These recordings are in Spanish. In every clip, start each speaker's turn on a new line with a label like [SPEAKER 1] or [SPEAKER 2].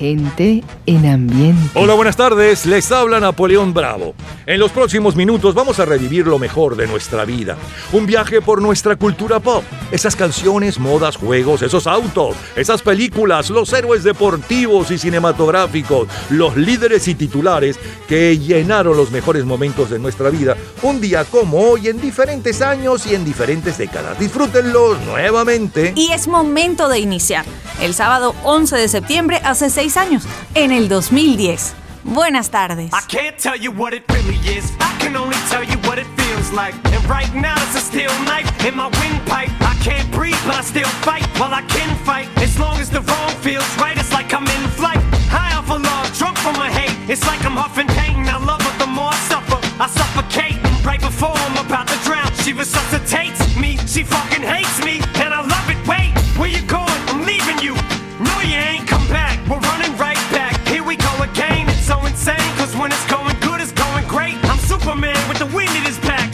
[SPEAKER 1] gente en ambiente.
[SPEAKER 2] Hola, buenas tardes. Les habla Napoleón Bravo. En los próximos minutos vamos a revivir lo mejor de nuestra vida. Un viaje por nuestra cultura pop. Esas canciones, modas, juegos, esos autos, esas películas, los héroes deportivos y cinematográficos, los líderes y titulares que llenaron los mejores momentos de nuestra vida. Un día como hoy en diferentes años y en diferentes décadas. Disfrútenlos nuevamente.
[SPEAKER 3] Y es momento de iniciar. El sábado 11 de septiembre hace seis años, en el 2010. Buenas tardes.
[SPEAKER 4] I can't tell you what it really is. I can only tell you what it feels like. And right now it's a steel knife in my windpipe. I can't breathe, but I still fight. While I can fight, as long as the wrong feels right, it's like I'm in flight. High off of love, drunk from my hate. It's like I'm huffing pain. I love her the more I suffer. I suffocate right before I'm about to drown. She resuscitates me. She fucking hates me, and I love it. Wait, where you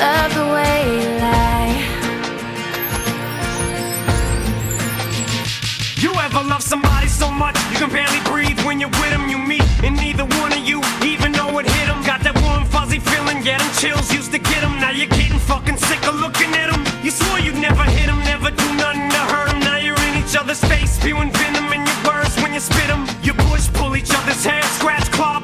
[SPEAKER 5] love the way you lie. You
[SPEAKER 4] ever love somebody so much you can barely breathe when you're with them? You meet, and neither one of you even know it hit them. Got that warm, fuzzy feeling, get them chills, used to get them. Now you're getting fucking sick of looking at them. You swore you'd never hit them, never do nothing to hurt them. Now you're in each other's face, spewing venom in your words when you spit them. You push, pull each other's hair, scratch, claw,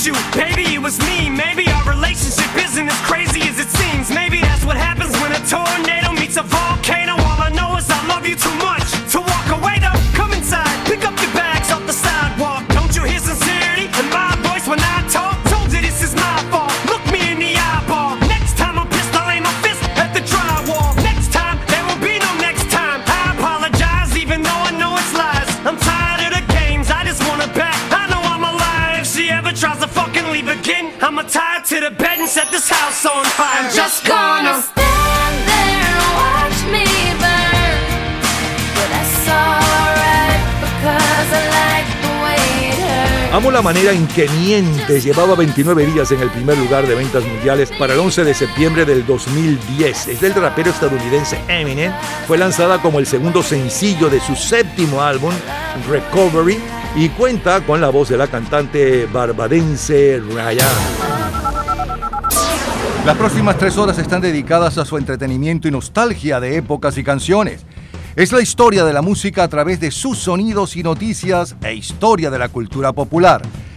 [SPEAKER 4] wasn't you, baby, it was me. Maybe our relationship isn't as crazy as it seems. Maybe that's what happens when a tornado meets a volcano.
[SPEAKER 2] Amo la manera en que Mientes llevaba 29 días en el primer lugar de ventas mundiales para el 11 de septiembre del 2010. Es del rapero estadounidense Eminem. Fue lanzada como el segundo sencillo de su séptimo álbum, Recovery, y cuenta con la voz de la cantante barbadense Ryan. Las próximas tres horas están dedicadas a su entretenimiento y nostalgia de épocas y canciones. Es la historia de la música a través de sus sonidos y noticias e historia de la cultura popular.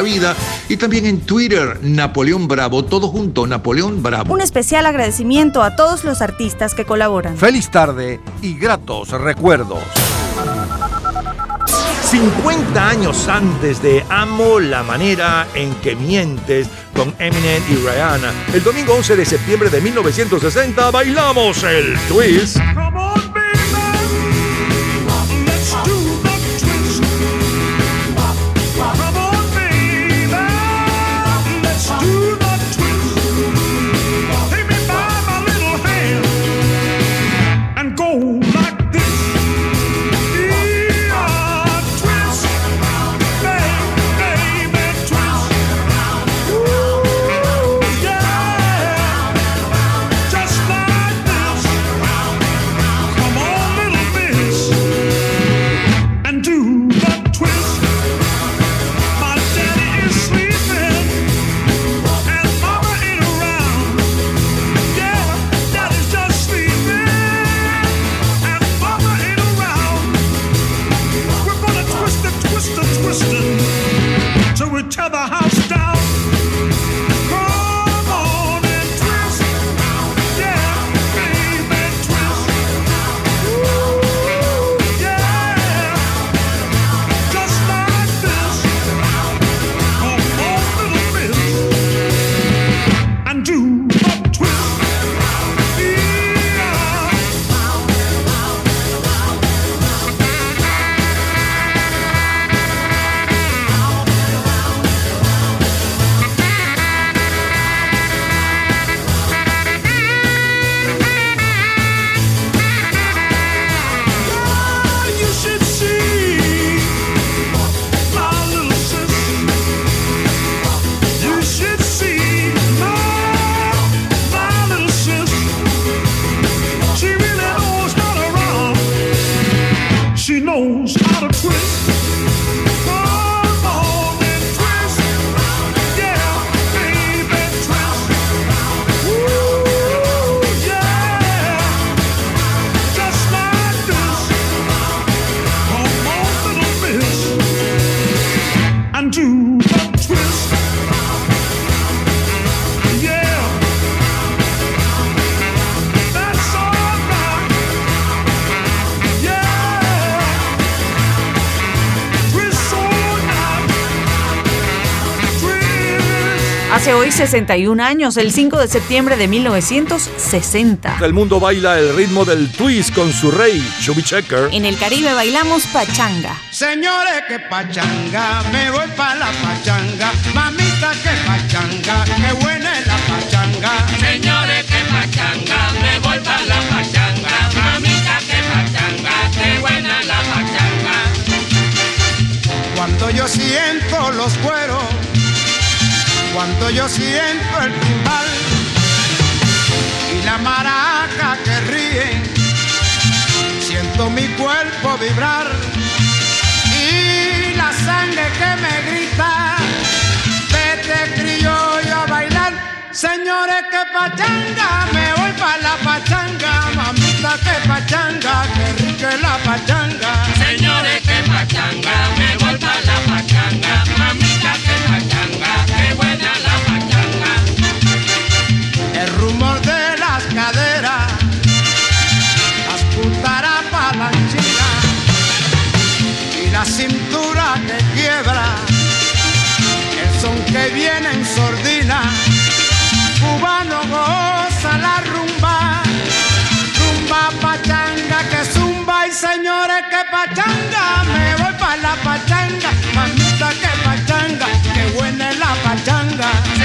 [SPEAKER 6] vida y también en Twitter, Napoleón Bravo, todo junto, Napoleón Bravo.
[SPEAKER 3] Un especial agradecimiento a todos los artistas que colaboran.
[SPEAKER 7] Feliz tarde y gratos recuerdos. 50 años antes de Amo la manera en que mientes con Eminem y Rihanna, el domingo 11 de septiembre de 1960 bailamos el twist.
[SPEAKER 3] 61 años, el 5 de septiembre de 1960.
[SPEAKER 7] El mundo baila el ritmo del twist con su rey, Chubby Checker.
[SPEAKER 3] En el Caribe bailamos pachanga.
[SPEAKER 8] Señores, que pachanga, me voy pa' la pachanga. Mamita, que pachanga, qué buena es la pachanga.
[SPEAKER 9] Señores, que pachanga, me voy pa' la pachanga. Mamita, que pachanga, qué buena la pachanga.
[SPEAKER 8] Cuando yo siento los cueros, cuando yo siento el timbal y la maraca que ríe, siento mi cuerpo vibrar y la sangre que me grita, vete criollo a bailar, señores que pachanga, me voy pa' la pachanga, mamita que pachanga, que rica la pachanga.
[SPEAKER 9] Señores, que pachanga, me voy pa' la pachanga. que pachanga, me voy pa' la pachanga,
[SPEAKER 8] mamita que pachanga, que buena es la pachanga.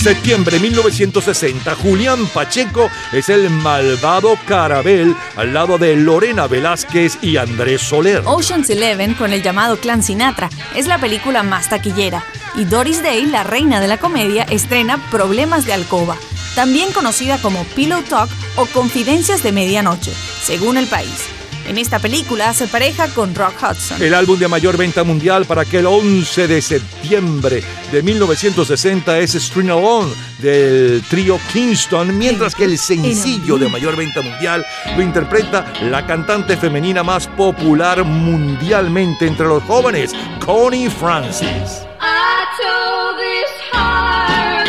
[SPEAKER 2] Septiembre 1960, Julián Pacheco es el malvado Carabel al lado de Lorena Velázquez y Andrés Soler.
[SPEAKER 3] Ocean's Eleven, con el llamado Clan Sinatra, es la película más taquillera. Y Doris Day, la reina de la comedia, estrena Problemas de Alcoba, también conocida como Pillow Talk o Confidencias de Medianoche, según el país. En esta película se pareja con Rock Hudson.
[SPEAKER 2] El álbum de mayor venta mundial para aquel 11 de septiembre de 1960 es String Alone del trío Kingston, mientras que el sencillo de mayor venta mundial lo interpreta la cantante femenina más popular mundialmente entre los jóvenes, Connie Francis.
[SPEAKER 5] I told this heart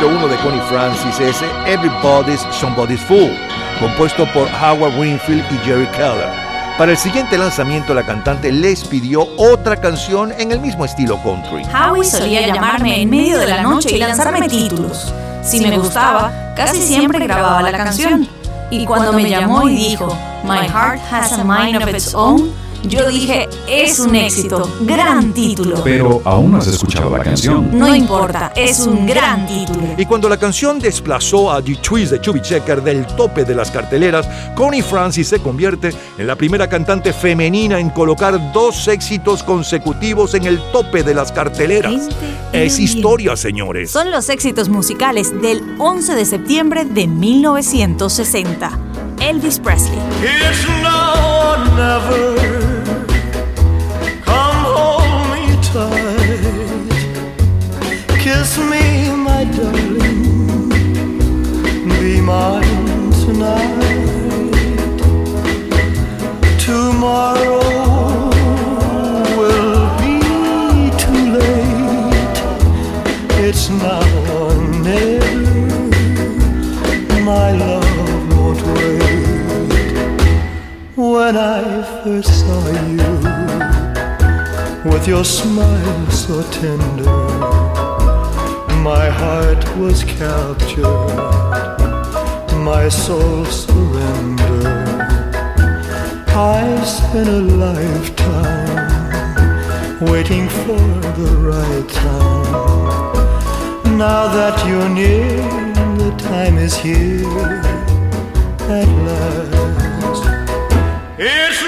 [SPEAKER 2] número uno de Connie Francis es Everybody's Somebody's Fool, compuesto por Howard Winfield y Jerry Keller. Para el siguiente lanzamiento, la cantante les pidió otra canción en el mismo estilo country.
[SPEAKER 3] Howie solía llamarme en medio de la noche y lanzarme títulos. Si me gustaba, casi siempre grababa la canción. Y cuando me llamó y dijo, My Heart Has a Mind of Its Own, yo dije, es un éxito, gran título.
[SPEAKER 10] Pero aún no has escuchado la canción.
[SPEAKER 3] No importa, es un gran título.
[SPEAKER 2] Y cuando la canción desplazó a The Twist de Chubby Checker del tope de las carteleras, Connie Francis se convierte en la primera cantante femenina en colocar dos éxitos consecutivos en el tope de las carteleras. Es historia, señores.
[SPEAKER 3] Son los éxitos musicales del 11 de septiembre de 1960. Elvis Presley.
[SPEAKER 11] It's now or never. Kiss me, my darling. Be mine tonight. Tomorrow will be too late. It's now or never. My love won't wait. When I first saw you, with your smile so tender, my heart was captured, my soul surrendered. I spent a lifetime waiting for the right time. Now that you're near, the time is here at last. It's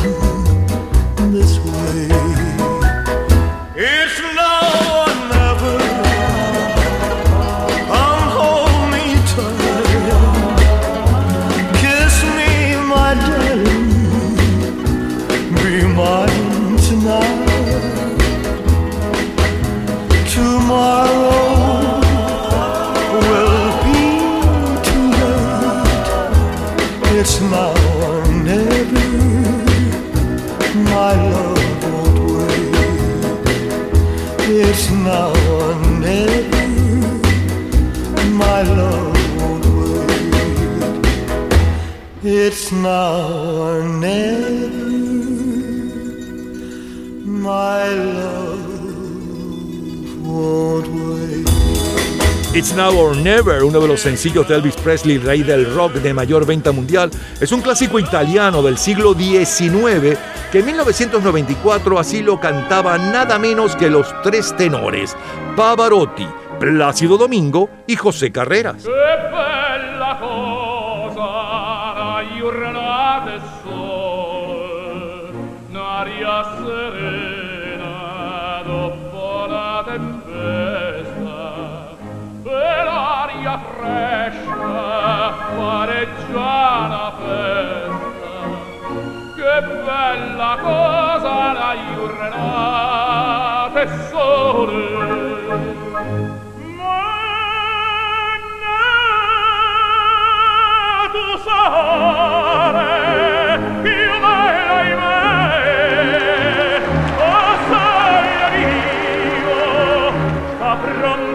[SPEAKER 11] Never,
[SPEAKER 2] uno de los sencillos de Elvis Presley, rey del rock de mayor venta mundial, es un clásico italiano del siglo XIX que en 1994 así lo cantaba nada menos que los tres tenores, Pavarotti, Plácido Domingo y José Carreras.
[SPEAKER 12] cresce pareggiana festa che bella cosa la iurnata e sole
[SPEAKER 13] From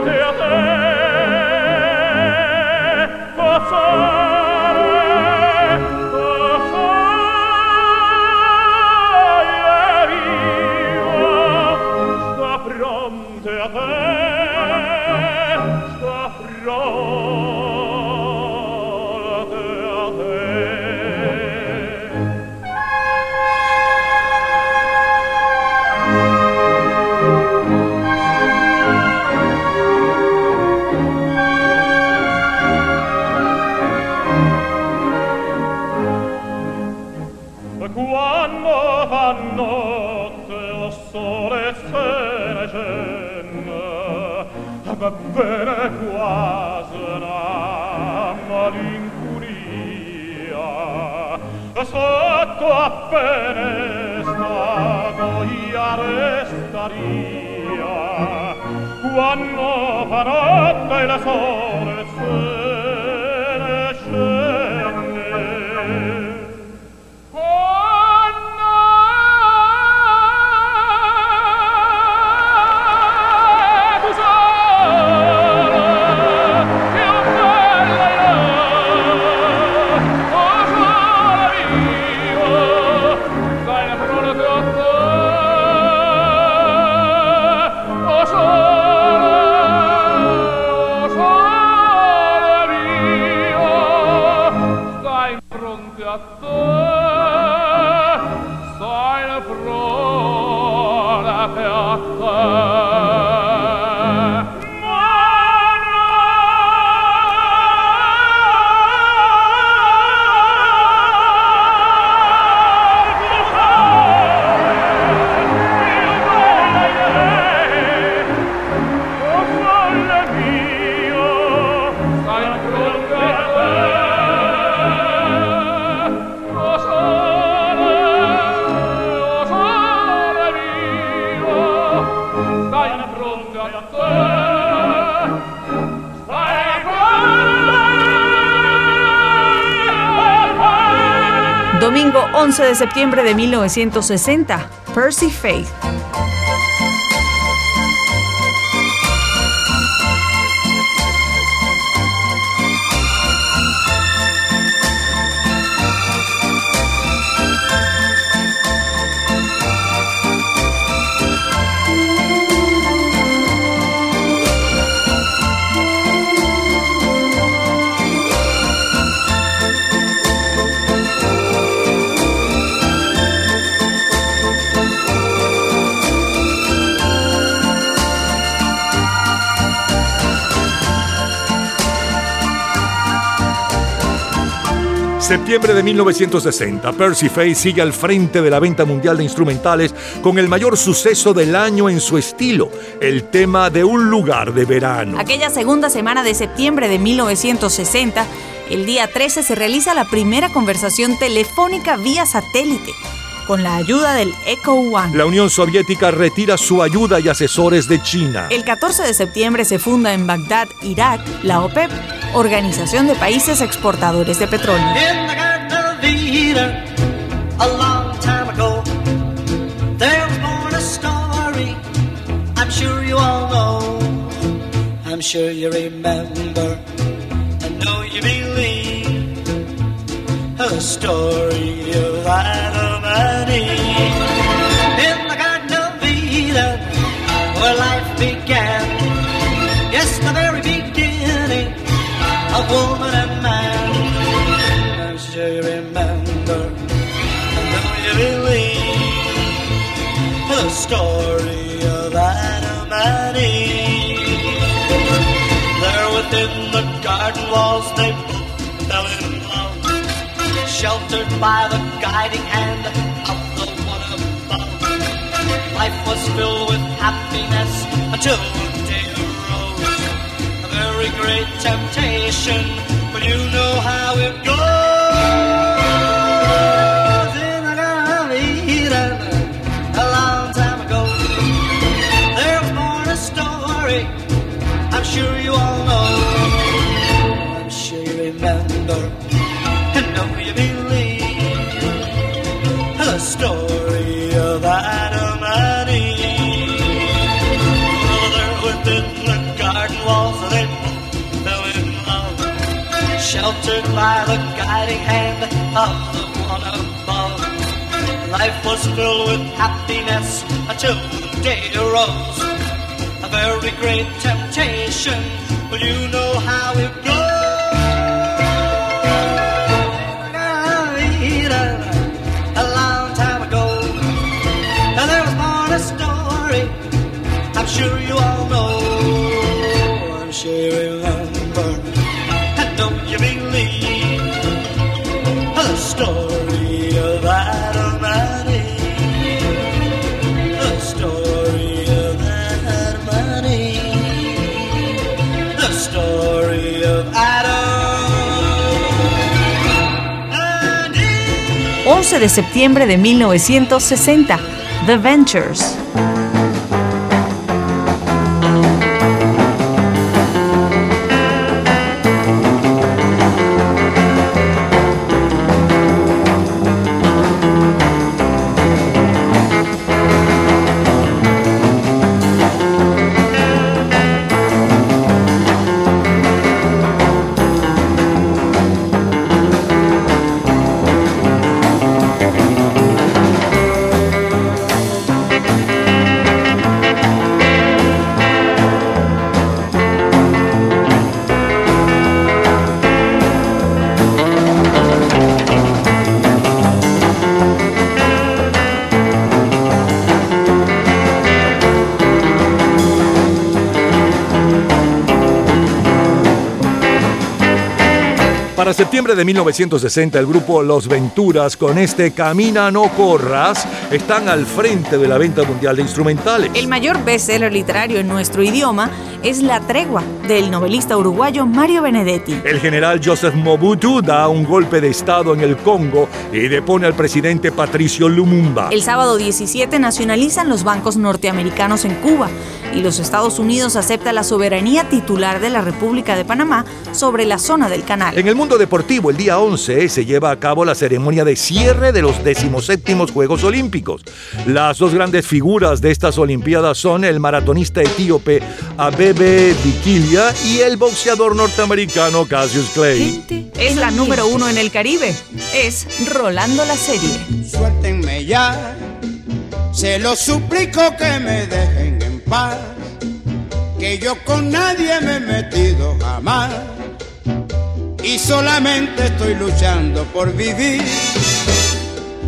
[SPEAKER 13] peacque de septiembre de 1960, Percy Faith.
[SPEAKER 2] Septiembre de 1960, Percy Faye sigue al frente de la venta mundial de instrumentales con el mayor suceso del año en su estilo, el tema de un lugar de verano.
[SPEAKER 3] Aquella segunda semana de septiembre de 1960, el día 13 se realiza la primera conversación telefónica vía satélite con la ayuda del Echo One.
[SPEAKER 2] La Unión Soviética retira su ayuda y asesores de China.
[SPEAKER 3] El 14 de septiembre se funda en Bagdad, Irak, la OPEP, Organización de Países Exportadores de Petróleo.
[SPEAKER 14] I'm sure you remember. I know you believe the story of Adam sheltered by the guiding hand of the one above. Life was filled with happiness until the day arose. A very great temptation, but you know how it goes. Sheltered by the guiding hand of the one above. Life was filled with happiness until the day arose. A very great temptation, but you know how it goes. A long time ago, and there was born a story. I'm sure you all know. I'm sure story story of Adam and Eve. The story of Adam.
[SPEAKER 3] 11 de septiembre de 1960, The Ventures.
[SPEAKER 2] Septiembre de 1960, el grupo Los Venturas, con este Camina no corras, están al frente de la venta mundial de instrumentales.
[SPEAKER 3] El mayor bestseller literario en nuestro idioma es La Tregua, del novelista uruguayo Mario Benedetti.
[SPEAKER 2] El general Joseph Mobutu da un golpe de estado en el Congo y depone al presidente Patricio Lumumba.
[SPEAKER 3] El sábado 17 nacionalizan los bancos norteamericanos en Cuba y los Estados Unidos acepta la soberanía titular de la República de Panamá sobre la zona del canal.
[SPEAKER 2] En el mundo deportivo, el día 11 se lleva a cabo la ceremonia de cierre de los 17 Juegos Olímpicos. Las dos grandes figuras de estas Olimpiadas son el maratonista etíope Abebe Bikila y el boxeador norteamericano Cassius Clay.
[SPEAKER 3] Es la número uno en el Caribe. Es Rolando la Serie.
[SPEAKER 8] Suéltenme ya, se lo suplico que me dejen en paz, que yo con nadie me he metido jamás y solamente estoy luchando por vivir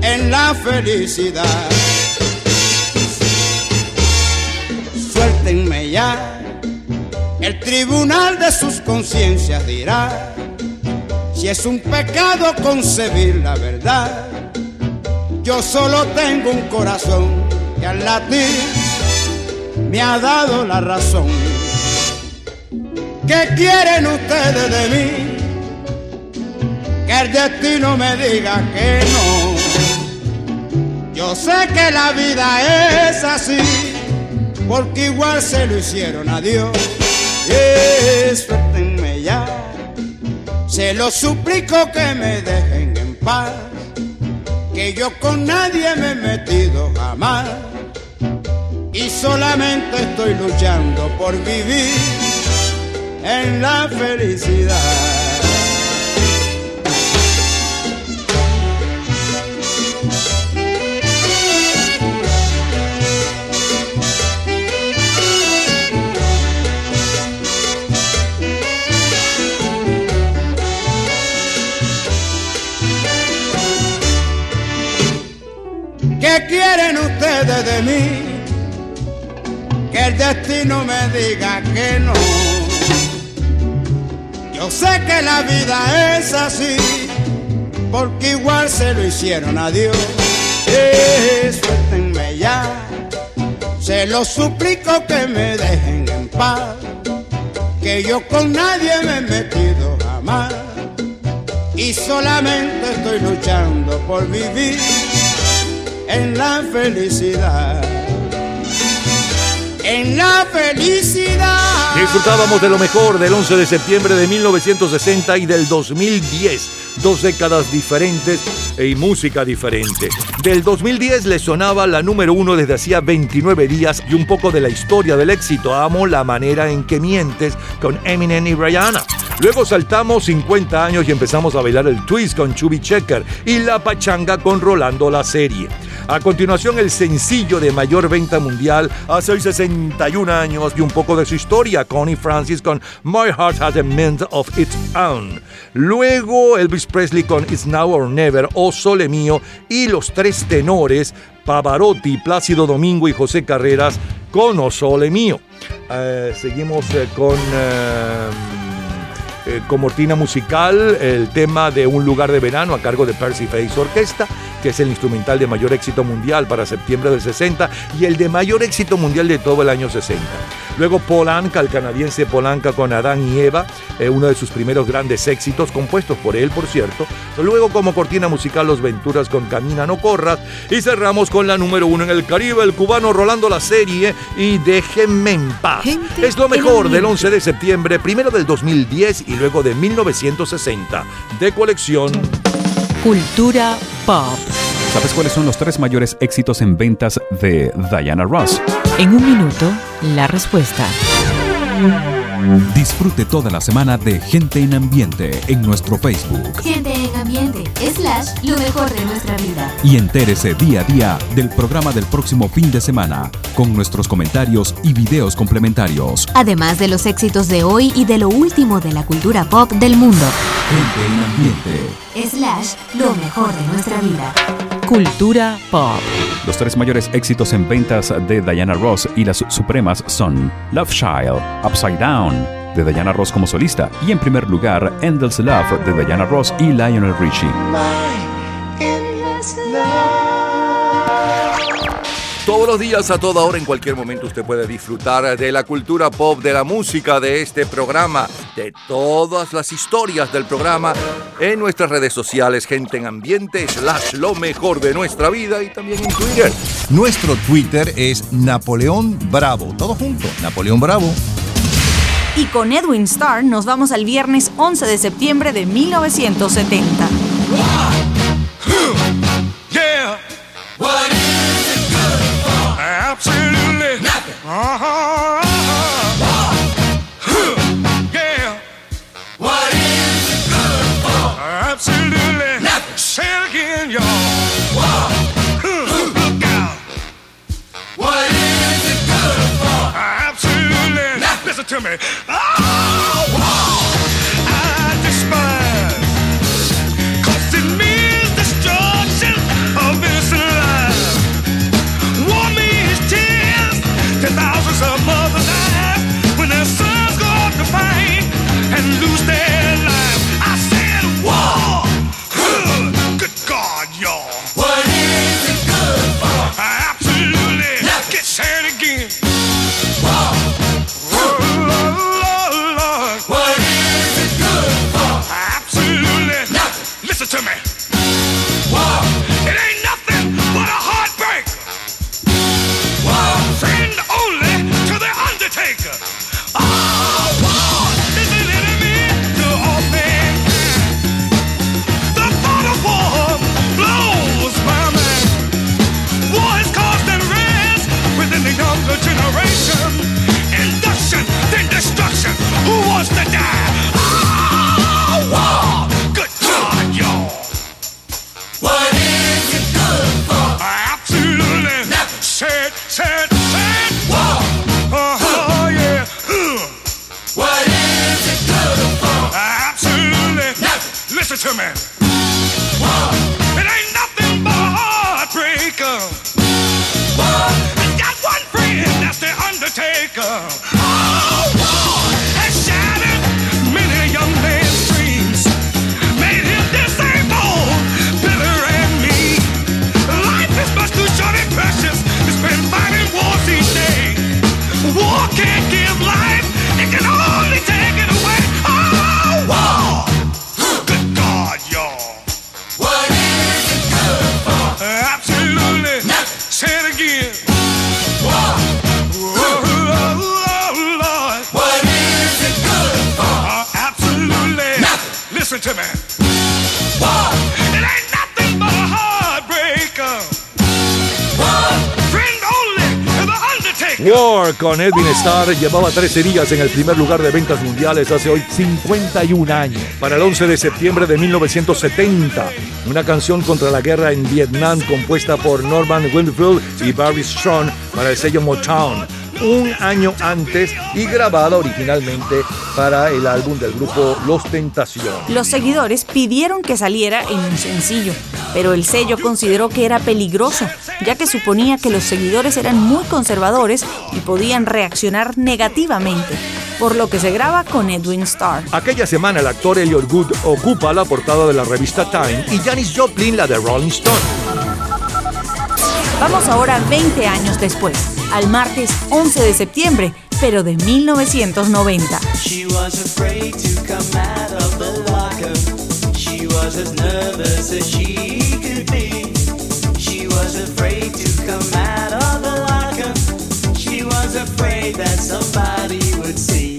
[SPEAKER 8] en la felicidad. Suéltenme ya, el tribunal de sus conciencias dirá Si es un pecado concebir la verdad, yo solo tengo un corazón que al latir me ha dado la razón. ¿Qué quieren ustedes de mí? Que el destino me diga que no. Yo sé que la vida es así, porque igual se lo hicieron a Dios. Eh, suéltenme ya, se lo suplico que me dejen en paz, que yo con nadie me he metido jamás y solamente estoy luchando por vivir en la felicidad. Que el destino me diga que no. Yo sé que la vida es así, porque igual se lo hicieron a Dios. Eh, suéltenme ya, se lo suplico que me dejen en paz, que yo con nadie me he metido jamás y solamente estoy luchando por vivir en la felicidad. En la felicidad.
[SPEAKER 2] Disfrutábamos de lo mejor del 11 de septiembre de 1960 y del 2010. Dos décadas diferentes y música diferente. Del 2010 le sonaba la número uno desde hacía 29 días y un poco de la historia del éxito. Amo la manera en que mientes con Eminem y Rihanna. Luego saltamos 50 años y empezamos a bailar el twist con Chubby Checker y la pachanga con Rolando la serie. A continuación el sencillo de mayor venta mundial hace 61 años y un poco de su historia, Connie Francis con My Heart Has a Mind of Its Own. Luego Elvis Presley con It's Now or Never o Sole Mío y los tres tenores Pavarotti, Plácido Domingo y José Carreras con O Sole Mío. Eh, seguimos eh, con... eh, eh, con cortina musical el tema de Un lugar de verano a cargo de Percy Face Orquesta, que es el instrumental de mayor éxito mundial para septiembre del 60 y el de mayor éxito mundial de todo el año 60. Luego Polanca, el canadiense Polanca con Adán y Eva, eh, uno de sus primeros grandes éxitos, compuestos por él, por cierto. Luego como cortina musical Los Venturas con Camina no corras y cerramos con la número uno en el Caribe, el cubano Rolando la serie y Déjenme en paz.
[SPEAKER 1] Gente
[SPEAKER 2] es lo mejor del
[SPEAKER 1] ambiente.
[SPEAKER 2] 11 de septiembre, primero del 2010 y luego de 1960, de colección.
[SPEAKER 1] Cultura pop.
[SPEAKER 10] ¿Sabes cuáles son los tres mayores éxitos en ventas de Diana Ross?
[SPEAKER 1] En un minuto, la respuesta.
[SPEAKER 10] Disfrute toda la semana de Gente en Ambiente en nuestro Facebook
[SPEAKER 5] Gente en ambiente, lo mejor de nuestra vida.
[SPEAKER 10] y entérese día a día del programa del próximo fin de semana con nuestros comentarios y videos complementarios.
[SPEAKER 5] Además de los éxitos de hoy y de lo último de la cultura pop del mundo.
[SPEAKER 10] Gente en Ambiente.
[SPEAKER 5] Slash, lo mejor de nuestra vida.
[SPEAKER 1] Cultura pop.
[SPEAKER 10] Los tres mayores éxitos en ventas de Diana Ross y las supremas son Love Child, Upside Down de Diana Ross como solista y en primer lugar Endless Love de Diana Ross y Lionel Richie.
[SPEAKER 2] Todos los días, a toda hora, en cualquier momento, usted puede disfrutar de la cultura pop, de la música, de este programa, de todas las historias del programa en nuestras redes sociales, gente en ambiente, slash lo mejor de nuestra vida y también en Twitter.
[SPEAKER 6] Nuestro Twitter es Napoleón Bravo. Todo junto, Napoleón Bravo.
[SPEAKER 3] Y con Edwin Starr nos vamos al viernes 11 de septiembre de 1970.
[SPEAKER 8] Yeah. What to me. Oh,
[SPEAKER 2] Jamaica. Starr llevaba 13 días en el primer lugar de ventas mundiales hace hoy 51 años. Para el 11 de septiembre de 1970, una canción contra la guerra en Vietnam compuesta por Norman Winfield y Barry Strong para el sello Motown un año antes y grabada originalmente para el álbum del grupo Los Tentación.
[SPEAKER 3] Los seguidores pidieron que saliera en un sencillo, pero el sello consideró que era peligroso, ya que suponía que los seguidores eran muy conservadores y podían reaccionar negativamente, por lo que se graba con Edwin Starr.
[SPEAKER 2] Aquella semana el actor Elliot Good ocupa la portada de la revista Time y Janis Joplin la de Rolling Stone.
[SPEAKER 3] Vamos ahora 20 años después, al martes 11 de septiembre, pero de 1990.
[SPEAKER 14] Was as nervous as she could be. She was afraid to come out of the locker. She was afraid that somebody would see.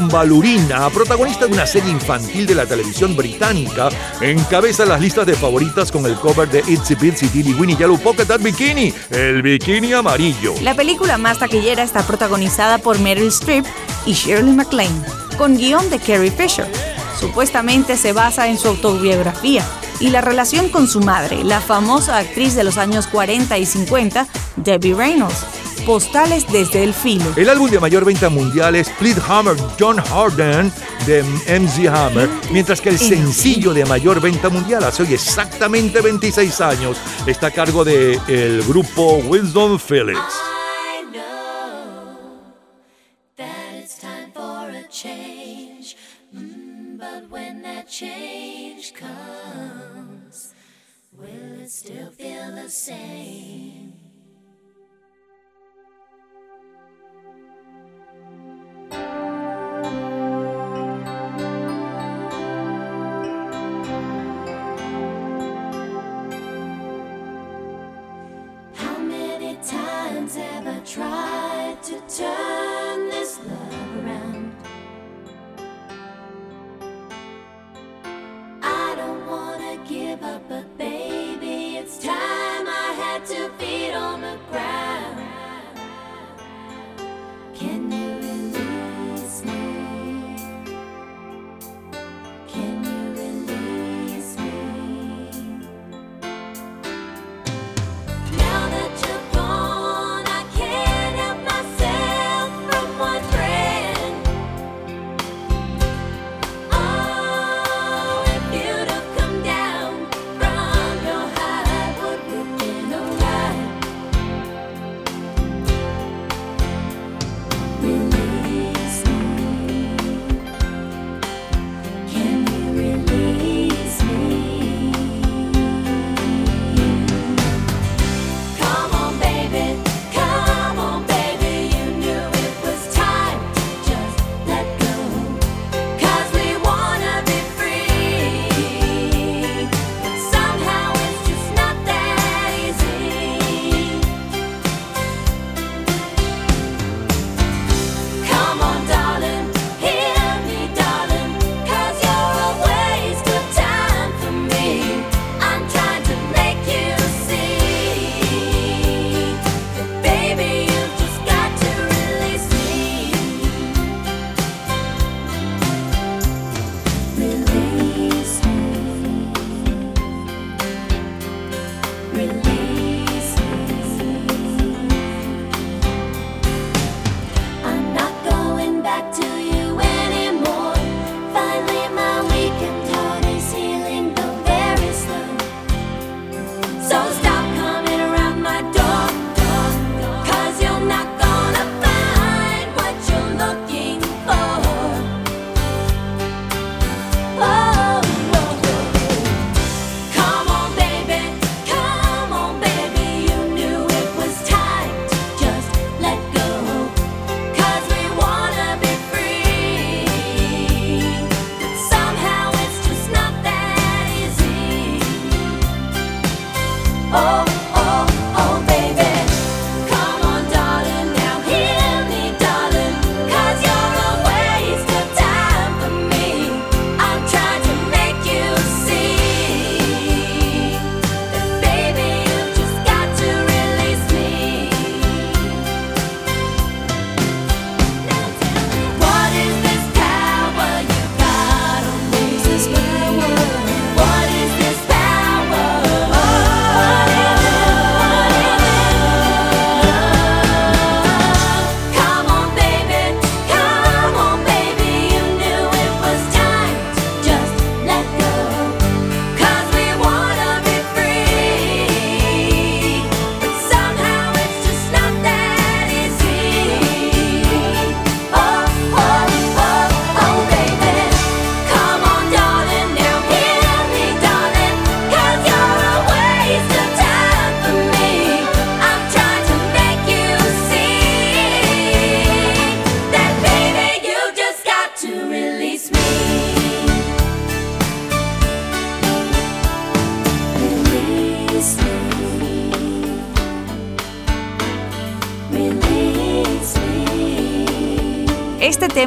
[SPEAKER 3] Años.
[SPEAKER 2] Bombalurina, protagonista de una serie infantil de la televisión británica, encabeza las listas de favoritas con el cover de Itsy Bitsy Teeny Weeny Yellow Polka Dot Bikini, el bikini amarillo.
[SPEAKER 3] La película más taquillera está protagonizada por Meryl Streep y Shirley MacLaine, con guion de Carrie Fisher. Supuestamente se basa en su autobiografía y la relación con su madre, la famosa actriz de los años 40 y 50, Debbie Reynolds. Postales desde el filo.
[SPEAKER 2] El álbum de mayor venta mundial es Split Hammer John Harden de MC Hammer, mientras que el sencillo de mayor venta mundial hace hoy exactamente 26 años está a cargo del el grupo Winston Phillips.
[SPEAKER 15] I know that it's time for a change, Mm, but when that change comes, will it still feel the same?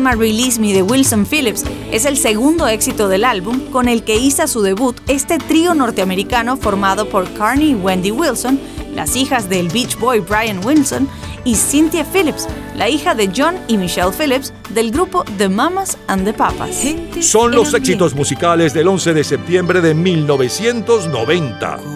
[SPEAKER 3] Tema Release Me de Wilson Phillips es el segundo éxito del álbum con el que hizo su debut este trío norteamericano formado por Carney y Wendy Wilson, las hijas del Beach Boy Brian Wilson, y Cynthia Phillips, la hija de John y Michelle Phillips del grupo The Mamas and the Papas.
[SPEAKER 2] Son los éxitos musicales del 11 de septiembre de 1990.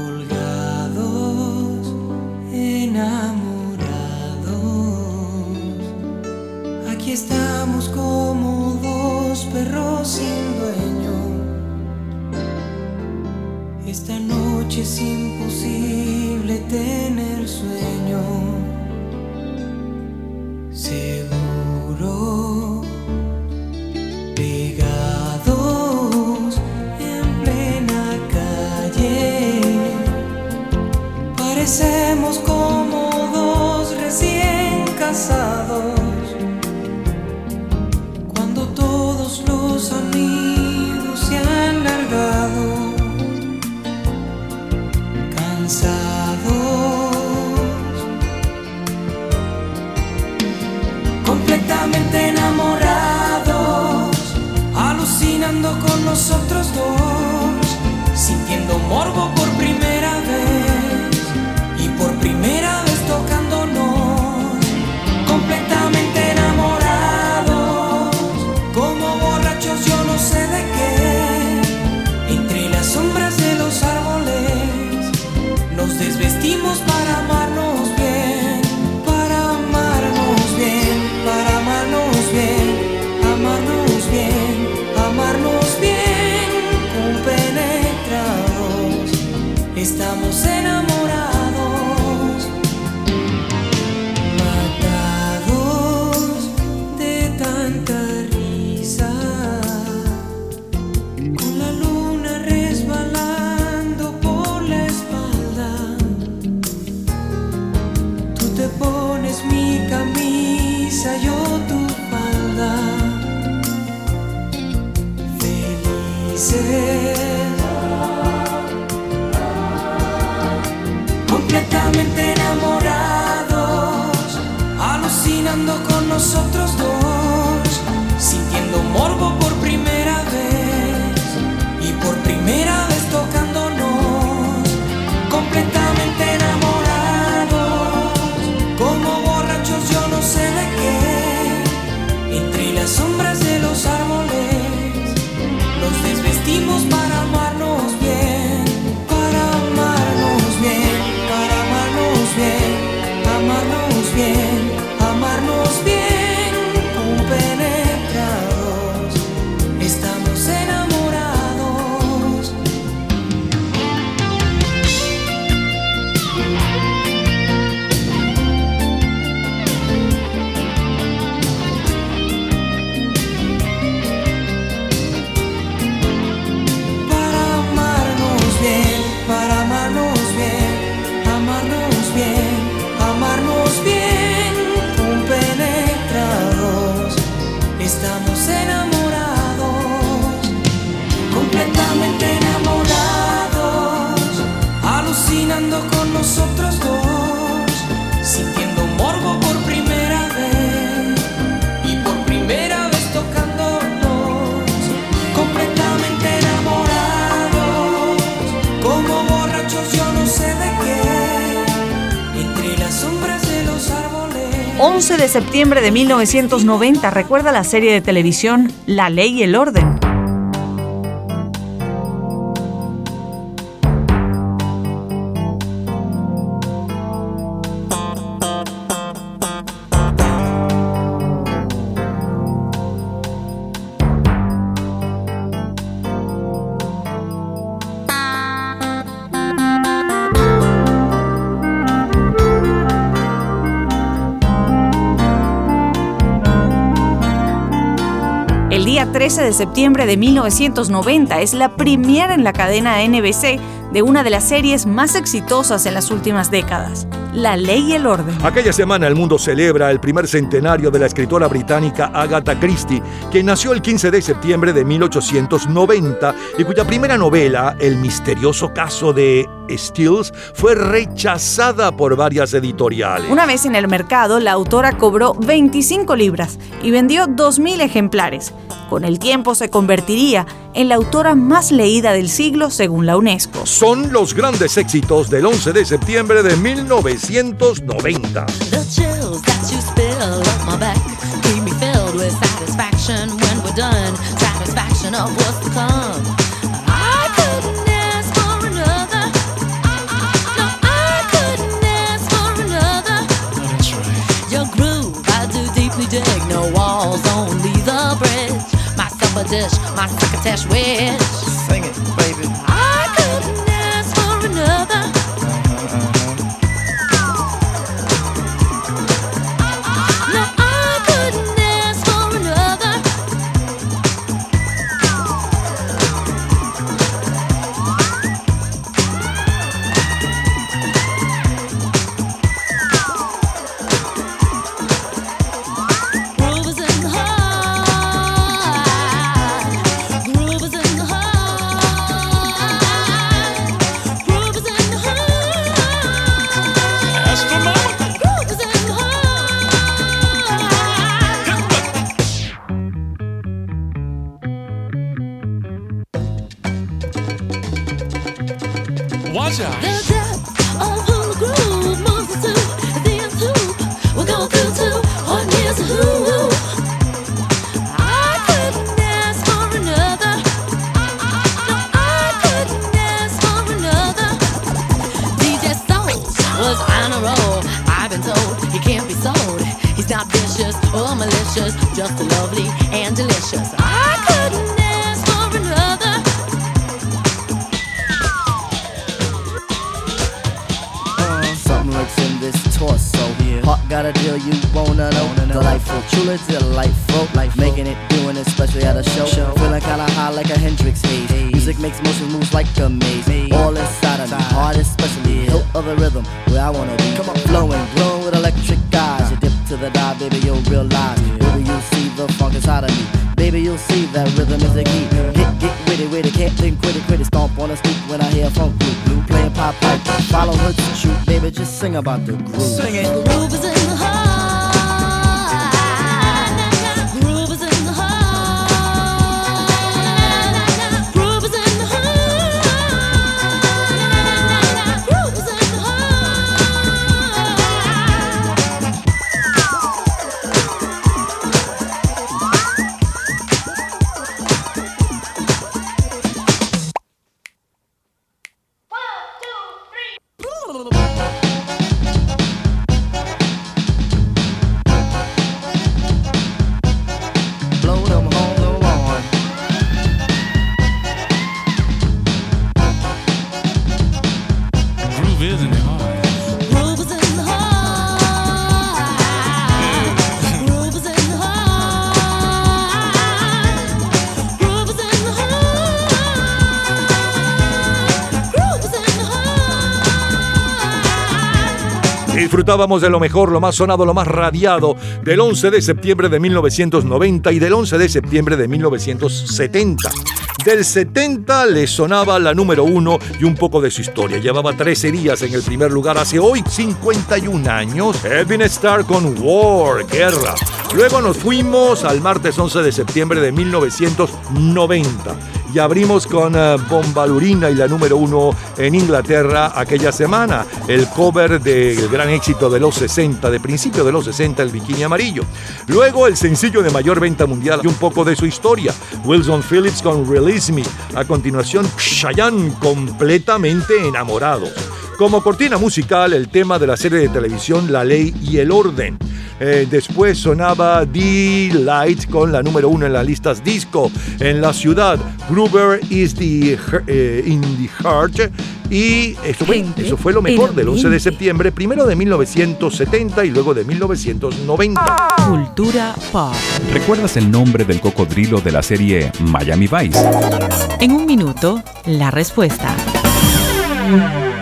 [SPEAKER 16] Nosotros dos. Sintiendo morbo
[SPEAKER 3] septiembre de 1990 recuerda la serie de televisión La Ley y el Orden. Día 13 de septiembre de 1990 es la primera en la cadena NBC de una de las series más exitosas en las últimas décadas, La Ley y el Orden.
[SPEAKER 2] Aquella semana el mundo celebra el primer centenario de la escritora británica Agatha Christie, quien nació el 15 de septiembre de 1890 y cuya primera novela, El misterioso caso de Stills, fue rechazada por varias editoriales.
[SPEAKER 3] Una vez en el mercado, la autora cobró 25 libras y vendió 2.000 ejemplares. Con el tiempo se convertiría en la autora más leída del siglo según la UNESCO.
[SPEAKER 2] Son los grandes éxitos del 11 de septiembre de 1990.
[SPEAKER 17] The Dish, my crocketesh wish.
[SPEAKER 18] Sing it, baby.
[SPEAKER 17] Just
[SPEAKER 2] Disfrutábamos de lo mejor, lo más sonado, lo más radiado del 11 de septiembre de 1990 y del 11 de septiembre de 1970. Del 70 le sonaba la número uno y un poco de su historia. Llevaba 13 días en el primer lugar hace hoy 51 años. Edwin Starr con War, Guerra. Luego nos fuimos al martes 11 de septiembre de 1990 y abrimos con eh, Bombalurina y la número uno en Inglaterra aquella semana, el cover del gran éxito de los 60, de principio de los 60, el bikini amarillo. Luego el sencillo de mayor venta mundial y un poco de su historia, Wilson Phillips con Release Me. A continuación, Cheyenne completamente enamorados. Como cortina musical, el tema de la serie de televisión La Ley y el Orden. Eh, después sonaba D-Light con la número uno en las listas disco en la ciudad. Gruber is the, eh, in the Heart. Y eso fue, eso fue lo mejor del 11 de septiembre, primero de 1970 y luego de 1990.
[SPEAKER 1] Cultura pop.
[SPEAKER 10] ¿Recuerdas el nombre del cocodrilo de la serie Miami Vice?
[SPEAKER 1] En un minuto, la respuesta.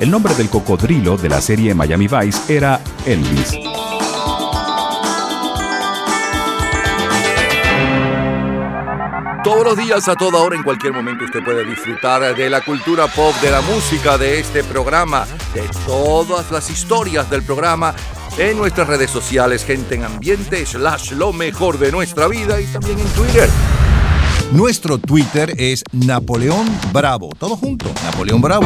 [SPEAKER 10] El nombre del cocodrilo de la serie Miami Vice era Elvis.
[SPEAKER 2] Todos los días, a toda hora, en cualquier momento, usted puede disfrutar de la cultura pop, de la música, de este programa, de todas las historias del programa en nuestras redes sociales, gente en ambiente, slash lo mejor de nuestra vida y también en Twitter.
[SPEAKER 6] Nuestro Twitter es Napoleón Bravo. Todo junto, Napoleón Bravo.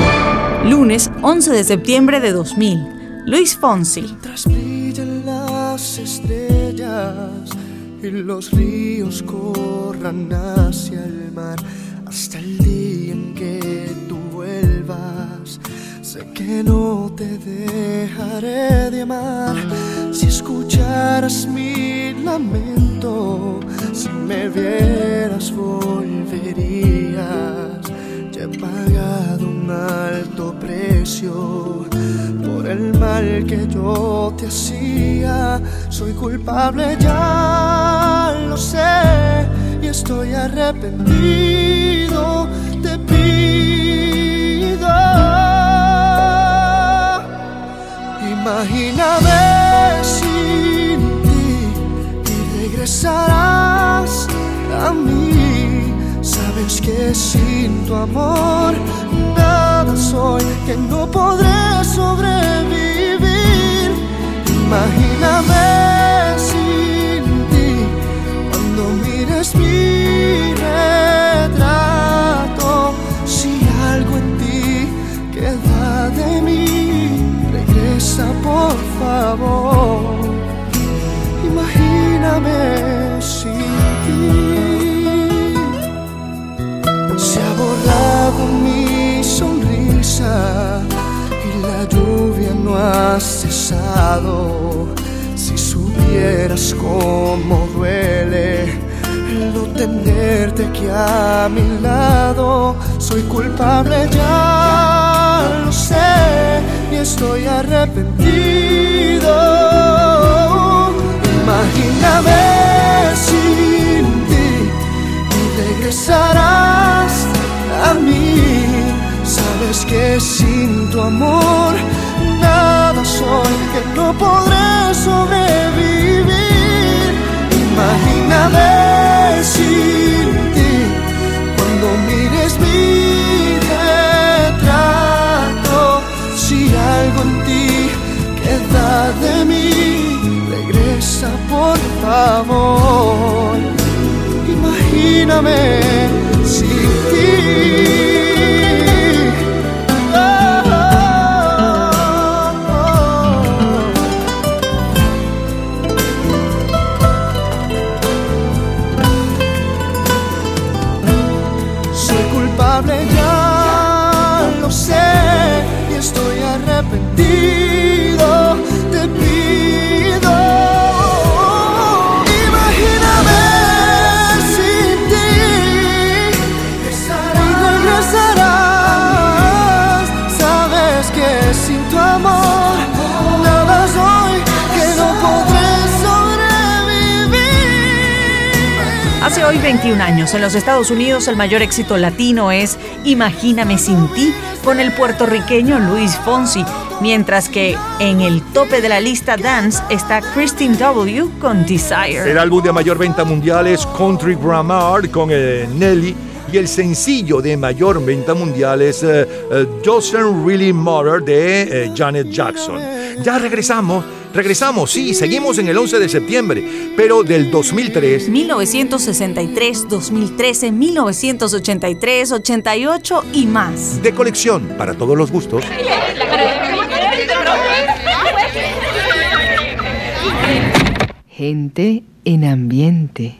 [SPEAKER 3] Lunes 11 de septiembre de 2000. Luis Fonsi.
[SPEAKER 19] Mientras brillen las estrellas y los ríos corran hacia el mar hasta el día en que tú vuelvas. Sé que no te dejaré de amar si escucharas mi lamento, si me vieras volverías. Ya he pagado un alto precio por el mal que yo te hacía. Soy culpable, ya lo sé, y estoy arrepentido. Te pido, imagíname sin ti y regresarás a mí. Sabes que sin tu amor nada soy, que no podré sobrevivir. Imagíname sin ti cuando mires mi por favor. Imagíname sin ti. Se ha borrado mi sonrisa y la lluvia no ha cesado. Si supieras cómo duele el no tenerte aquí a mi lado, soy culpable, ya lo sé, y estoy arrepentido. Imagíname sin ti y regresarás a mí. Sabes que sin tu amor nada soy, que no podré sobrevivir. Imagíname sin ti favor. Imagíname
[SPEAKER 3] en los Estados Unidos el mayor éxito latino es Imagíname sin ti con el puertorriqueño Luis Fonsi, mientras que en el tope de la lista dance está Christine W con Desire.
[SPEAKER 2] El álbum de mayor venta mundial es Country Grammar con eh, Nelly y el sencillo de mayor venta mundial es eh, Doesn't Really Matter de eh, Janet Jackson. Ya regresamos, regresamos, sí, seguimos en el 11 de septiembre, pero del 2003
[SPEAKER 3] 1963, 2013, 1983, 88 y más.
[SPEAKER 2] de colección para todos los gustos.
[SPEAKER 1] Gente en ambiente.